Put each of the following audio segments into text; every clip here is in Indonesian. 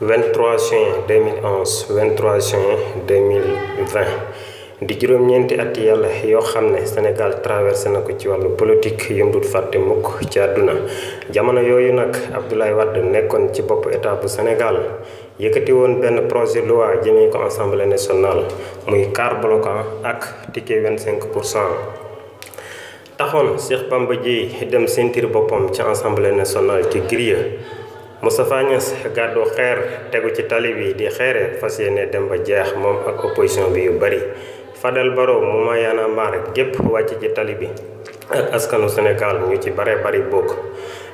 23 juin 2011 23 juin 2020 di juróom-ñeenti at yàlla yoo xam ne Sénégal traversé na ci wàllu politique fàtte mukk ci jamono Wade nekkoon ci bopp état bu Sénégal yëkkati woon benn projet loi jëmee ko muy bloquant ak ticket 25 pour cent. Taxoon Cheikh Bamba dem sentir boppam ci assemblée nationale ci grille Moustapha Niasse gàddu xeer tegu ci tali bi di xeere fas yéene dem ba jeex moom ak opposition bi yu bari. Fadel Barro mu ma yaana maar gépp wàcc ci tali bi ak askanu Sénégal ñu ci bare bari bokk.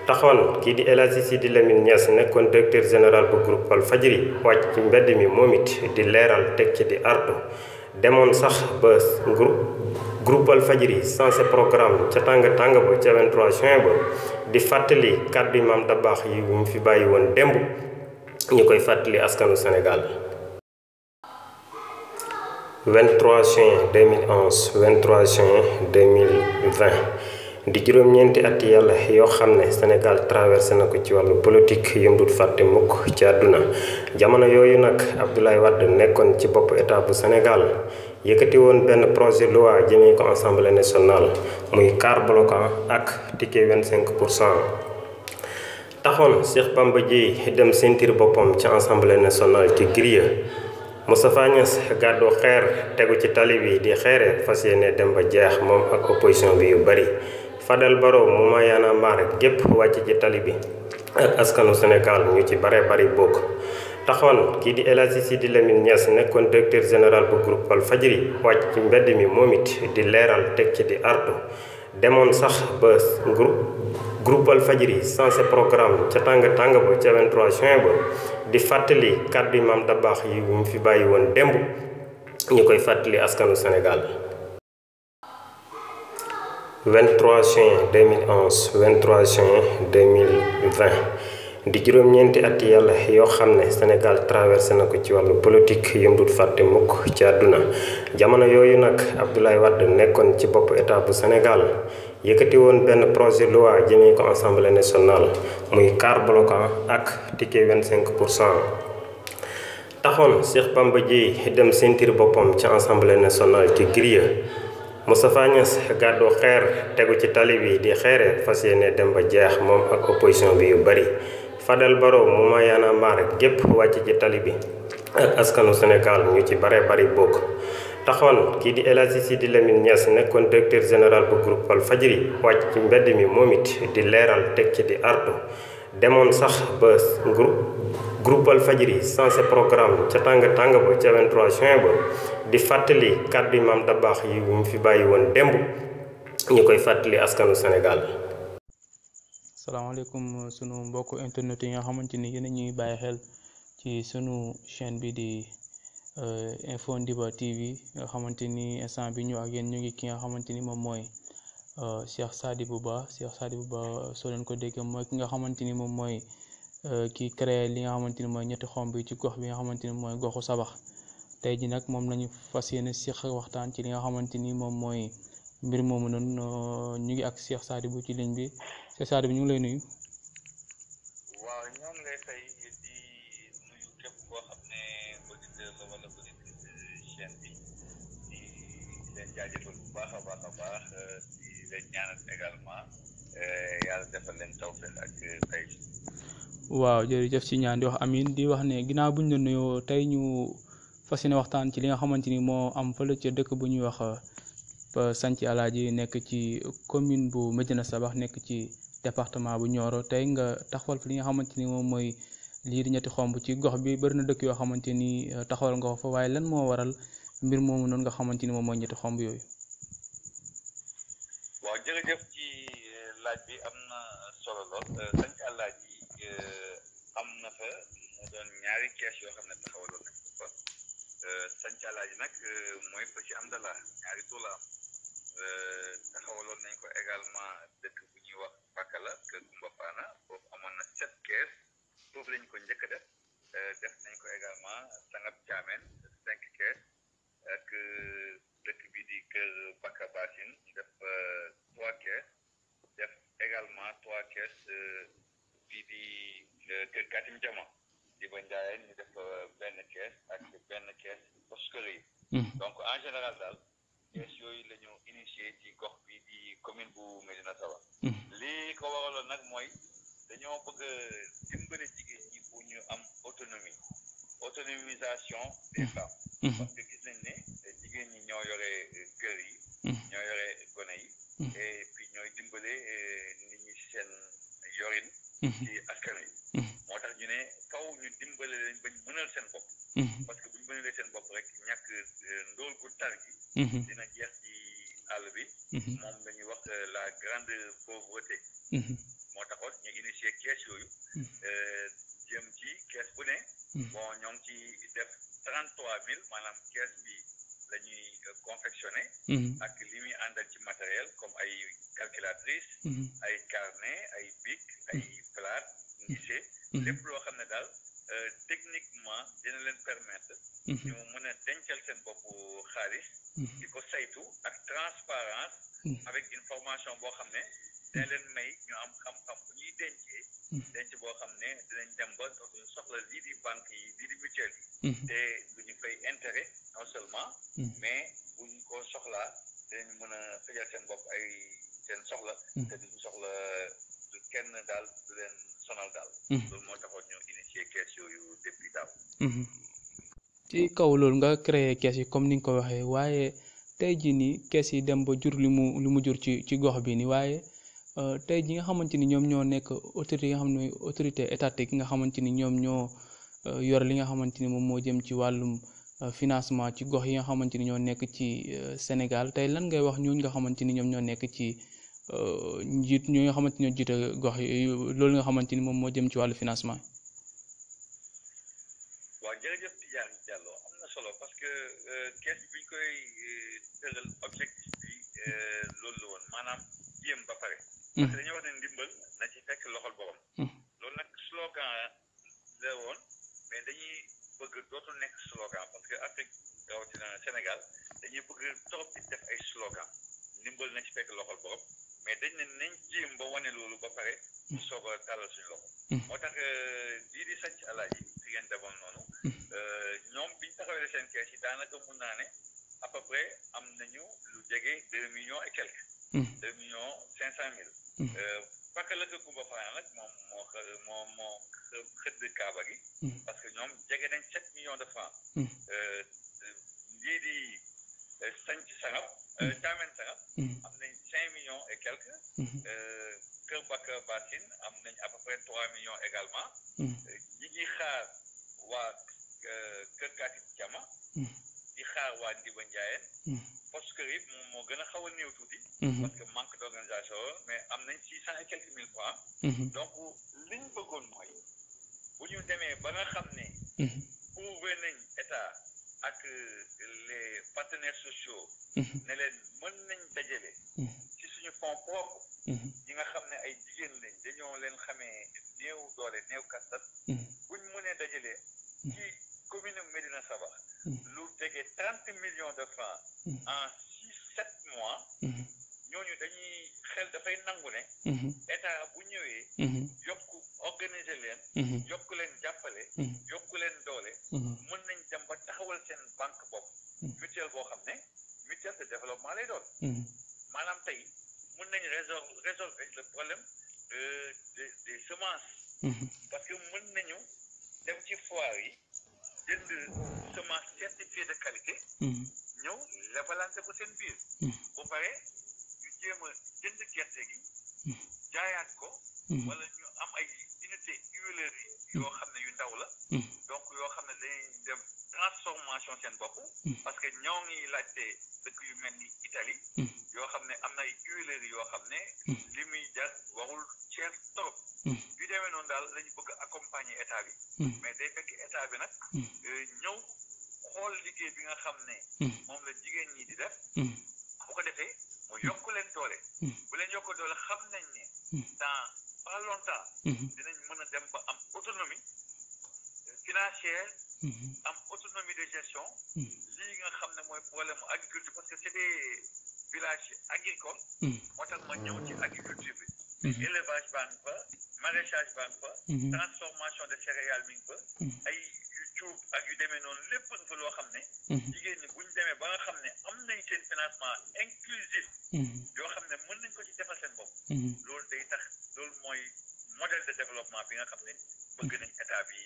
Taxoon kii di El Hadji Sidi Lamine Niass nekkoon directeur général bu groupe Walfadjri wàcc ci mbedd mi moom it di leeral teg ci di artu. Demoon sax ba groupe Walfadjri sensé programme ca tàng tàng ba ca 23 juin ba di fàttali kàddu yi Maam Dabakh yi mu fi bàyyi woon démb. Ñu koy askanu Sénégal. 23 juin 2011 23 juin 2020 di juróom-ñeenti at yàlla yoo xam ne Sénégal traversé na ko ci wàllu politique yëmbut fàtte mukk ci àdduna. Jamono yooyu nag Abdoulaye Wade nekkoon ci bopp état bu Sénégal yëkkati woon benn projet loi jëmee ko assemblée nationale muy car bloquant ak ticket 25 pour cent. Taxoon Cheikh Bamba Dièye dem sentir boppam ci assemblée nationale ci grille Moustapha Niasse gàddu xeer tegu ci tali bi di xeere fas yéene dem ba jeex moom ak opposition bi yu bari. Fadel Barro mu ma yaana maar gépp wàcc ci tali bi ak askanu Sénégal ñu ci bare bari bokk. Taxoon kii di El Hadji Sidi Lamine Niass nekkoon directeur général bu groupe Walfadjri wàcc ci mbedd mi moom it di leeral teg ci di artu. Demoon sax ba groupe Walfadjri sensé programme ca tàng tàng ba ca 23 juin ba di fàttali kàddu yi Dabakh yi mu fi bàyyi woon démb. Ñu koy fàttali askanu Sénégal. 23 juin 2011 23 juin 2020 di juróom-ñeenti at yàlla yoo xam ne Sénégal traversé na ci wàllu politique yëmbut fàtte mukk ci àdduna. Jamono yooyu nag Abdoulaye Wade nekkoon ci bopp état bu Sénégal yëkkati woon benn projet loi jëmee ko assemblée nationale muy quart bloquant ak ticket 25 pour cent. Taxoon Cheikh Bamba Dièye dem sentir boppam ci assemblée nationale ci grille. Moustapha Niasse gàddu xeer tegu ci di xeere fas dem ba jeex moom ak opposition bi yu bari Fadel Barro mu ma maar gépp wàcc ci tali bi ak askanu Sénégal ñu ci bare bari bokk. Taxoon kii di El Hadji Sidi Lamine Niass nekkoon directeur général bu groupe Walfadjri wàcc ci mbedd mi moom it di leeral teg ci di artu. Demoon sax ba groupe Walfadjri sensé programme ca tàng tàng ba ca 23 juin ba di fàttali kàddu yi Maam Dabakh yi mu fi bàyyi woon démb. Ñu koy fàttali askanu Sénégal. Salaamaaleykum sunu mbokku internet yi nga xamante ni yéen a ñuy bàyyi xel ci sunu chaîne bi di Info Ndiba TV nga xamante ni instant bi ñu ak yéen ñu ngi ki nga xamante ni moom mooy Cheikh Sadibou Ba. Cheikh Sadibou Ba soo ko déggee mooy ki nga xamante ni moom mooy ki créé li nga xamante ni mooy ñetti xomb bi ci gox bi nga xamante ni mooy goxu Sabax. Tey ji nag moom lañu fas yéene Cheikh waxtaan ci li nga xamante ni moom mooy mbir moomu noonu ñu ngi ak Cheikh Sadibou ci ligne bi. Cheikh Sadibou ñu ngi lay nuyu. waaw ñoo ngi lay fay di nuyu képp koo xam ne auditeur la wala auditrice chaîne bi di leen jaajëfal bu baax a baax a baax di leen ñaanal également yàlla defal leen tawfeex ak tey. waaw jërëjëf ci ñaan di wax amin di wax ne ginnaaw buñ la nuyoo tey ñu fas yéene waxtaan ci li nga xamante ni moo am fële ca dëkk bu ñuy wax Santhie Alaaji nekk ci commune bu Médina Sabax nekk ci département bu Nioro. Tey nga taxawal fi li nga xamante ni moom mooy lii di ñetti xomb ci gox bi. Bëri na dëkk yoo xamante ni taxawal nga fa waaye lan moo waral mbir moomu noonu nga xamante ni moom mooy ñetti xomb yooyu. waaw jërëjëf ci laaj bi am na solo lool. Am na fa mu doon ñaari kees taxawaloon nañ ko également dëkk bu ñuy wax Pakala kër Kumba Faana foofu amoon na sept kees foofu lañ ko njëkk a def def nañ ko également Sangab Thiamène cinq kees ak dëkk bi di kër Baka Bassine ñu def trois kees def également trois kees bii di kër Katim Jama Diba Ndiayeen ñu def benn kees ak benn kees Bosquerie donc en général daal kees yooyu la ñu initié ci gox bi di commune bu Médina Sabakh lii ko waraloon nag mooy dañoo bëgg a dimbale jigéen ñi pour ñu am autonomie autonomisation des femmes. Parce que gis nañ ne jigéen ñi ñoo yore kër yi. Ñoo yore gone yi. Et puis ñooy dimbale nit ñi seen yorin. Ci àll bi moom la ñuy wax la grande pauvreté. Moo taxoon ñu initié kees yooyu. Jëm ci kees bu ne. Bon ñoo ngi ci def trente trois mille maanaam kees bi la ñuy confectionné ak li muy àndal ci matériel comme ay calculatrice ay carnet ay bic ay plate ngise lépp loo xam ne daal techniquement dina leen permettre ñu mën a dencal seen bopp xaalis di ko saytu ak transparence avec information boo xam ne dina leen may ñu am xam-xam bu ñuy dencee. Denc boo xam ne dinañ dem ba dootuñu soxla lii di banque yi lii di mutuelle yi. Te duñu fay intérêt non seulement mais buñ ko soxlaa dinañ mën a fajal seen bopp ay seen soxla. Te duñu soxla du kenn daal du leen sonal daal. Loolu moo taxoon ñu depuis daaw. Ci kaw loolu nga créé kees yi comme ni nga ko waxee waaye tey jii nii kees yi dem ba jur li mu li mu jur ci ci gox bi ni waaye tey ji nga xamante ni ñoom ñoo nekk autorité yi nga xam ne autorité étatique nga xamante ni ñoom ñoo yor li nga xamante ni moom moo jëm ci wàllum financement ci gox yi nga xamante ni ñoo nekk ci Sénégal. Tey lan ngay wax ñooñu nga xamante ni ñoom ñoo nekk ci njiit ñoo nga xamante ni ñoo jiite gox yi loolu nga xamante ni moom moo jëm ci wàllu financement que kees bi ñu koy tëral objectif bi loolu la woon. Maanaam jéem ba pare. Parce que dañuy wax ne ndimbal na ci fekk loxol borom loolu nag slogan la woon mais dañuy bëgg dootul nekk slogan parce que Afrique rawatina Sénégal dañuy bëgg trop di def ay slogan. Ndimbal na ci fekk loxol borom mais dañ ne nañ jéem ba wane loolu ba pare ñu soog a tàllal suñu loxo. Moo tax lii di sanc alaaji fi ngeen demoon noonu taxawee seen kees yi daanaka mun naa ne à peu près am nañu lu jege deux millions et quelques. Deux millions cinq cent mille. Parce la ko Kumba Fana nag moom moo moo moo xëdd kaaba gi. Parce que ñoom jege nañ sept millions de francs. Lii di sanc sangam caamen sangam am nañ cinq millions et quelques Kër Bakka Bassine am nañ à peu près trois millions également ñi ngi xaar waa Kër Katim Jama di xaar waa Ndiba Ndiayeen Bosquerie moom moo gën a xaw a néew tuuti parce que manque d' organisation mais am nañ six cent et quelques mille francs donc li ñu bëggoon mooy bu ñu demee ba nga xam ne prouvé nañ état ak les partenaires sociaux. Ne leen mën nañ dajale ci suñu fonds propre. Ñi nga xam ne ay jigéen lañ dañoo leen xamee néew doole néew kattan. Buñ mënee dajale ci commune Médina Sabakh lu jege trente millions de francs en six sept mois dañuy xel dafay nangu ne état bu ñëwee yokk organiser leen yokk leen jàppale yokk leen doole mën nañ dem ba taxawal seen banque bopp mutuelle boo xam ne mutuelle de développement lay doon. Maanaam tey mën nañ résolver résolver le problème des des semences. Parce que mën nañu dem ci foire yi jënd semence certifiée de qualité ñëw lebalante ko seen biir. Bu pare ñu jéem a jënd gerte gi jaayaat ko wala ñu am ay unité huileries yoo xam ne yu ndaw la. Donc yoo xam ne dañuy dem transformation seen bopp. Parce que ñoo ngi laajte dëkk yu mel ni Italie. Yoo xam ne am na ay huileries yoo xam ne li muy jar warul cher trop. Yu demee noonu daal lañu bëgg accompagner état bi. Mais day fekk état bi nag ñëw xool liggéey bi nga xam ne moom la jigéen ñi di def. Bu ko defee mu yokk leen doole. Bu leen yokk doole xam nañ ne dans pas longtemps dinañ mën a dem ba am autonomie financière am autonomie de gestion. Lii nga xam ne mooy problème mu agriculture parce que c'est des villages agricoles. Moo tax ma ñëw ci agriculture bi. Élevage baa ngi fa maraîchage baa ngi fa transformation de céréales mi ngi fa. Ay yu cuub ak yu demee noonu lépp nga fa loo xam ne jigéen ñi buñ demee ba nga xam ne am nañ seen financement inclusif yoo xam ne mën nañ ko ci defal seen bopp loolu day tax loolu mooy modèle de développement bi nga xam ne bëgg nañ état bi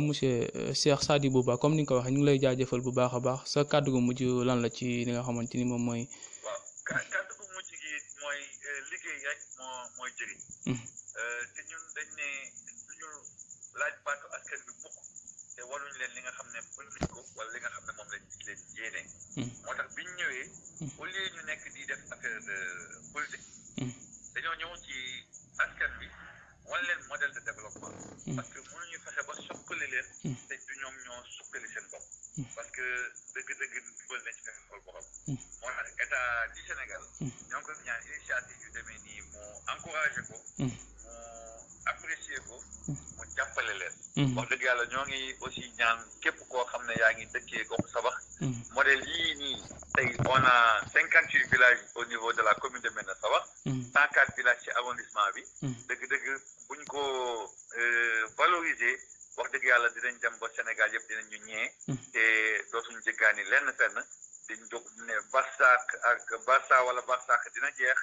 waaw monsieur Cheikh Sadibou Ba comme ni nga ko waxee ñu ngi lay jaajëfal bu baax a baax. Sa kàddu gu mujj lan la ci li nga xamante ni moom mooy waaw kàddu gu mujj gi mooy liggéey rek moo mooy jëriñ. Te ñun dañ ne duñu laaj baatu askan bi mukk te waruñ leen li nga xam ne mën nañ ko wala li nga xam ne moom lañ leen yéene. Moo tax biñ ñëwee au lieu ñu nekk di def affaire de politique dañoo ñëw ci askan bi wan leen modèle de développement. Parce que leen te du ñoom ñoo suqali seen bopp parce que dëgg-dëgg dugal nañ ci fekk xool boppam moo tax état du Sénégal ñoo ko ñaan initiative yu demee nii mu encouragé ko mu apprécié ko mu jàppale leen. Wax dëgg yàlla ñoo ngi aussi ñaan képp koo xam ne yaa ngi dëkkee gox sabax modèle yii nii tey on a cinquante huit villages au niveau de la commune de Médina Sabax cent quatre villages ci arrondissement bi. Dëgg-dëgg buñ ko valoriser wax dëgg yàlla dinañ dem ba Sénégal yëpp dinañ ñu ñee te dootuñ jëggaani lenn fenn. diñ jóg ne barsaak ak barsa wala barsaak dina jeex.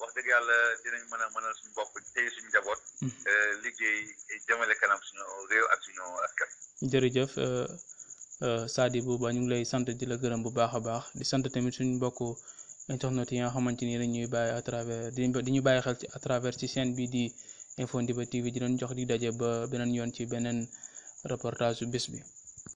Wax dëgg yàlla dinañ mën a mënal suñu bopp tey suñu njaboot. Liggéey jëmale kanam suñu réew ak suñu askan. Jërëjëf Sadibou Ba ñu ngi lay sant di la gërëm bu baax a baax. Di sant tamit suñu mbokku internet yi nga xamante ni dañ ñuy bàyyi à travers di ñu bàyyi xel ci à travers ci chaîne bi di Info Ndiba TV di doon jox di daje ba beneen yoon ci beneen reportage su bés bi.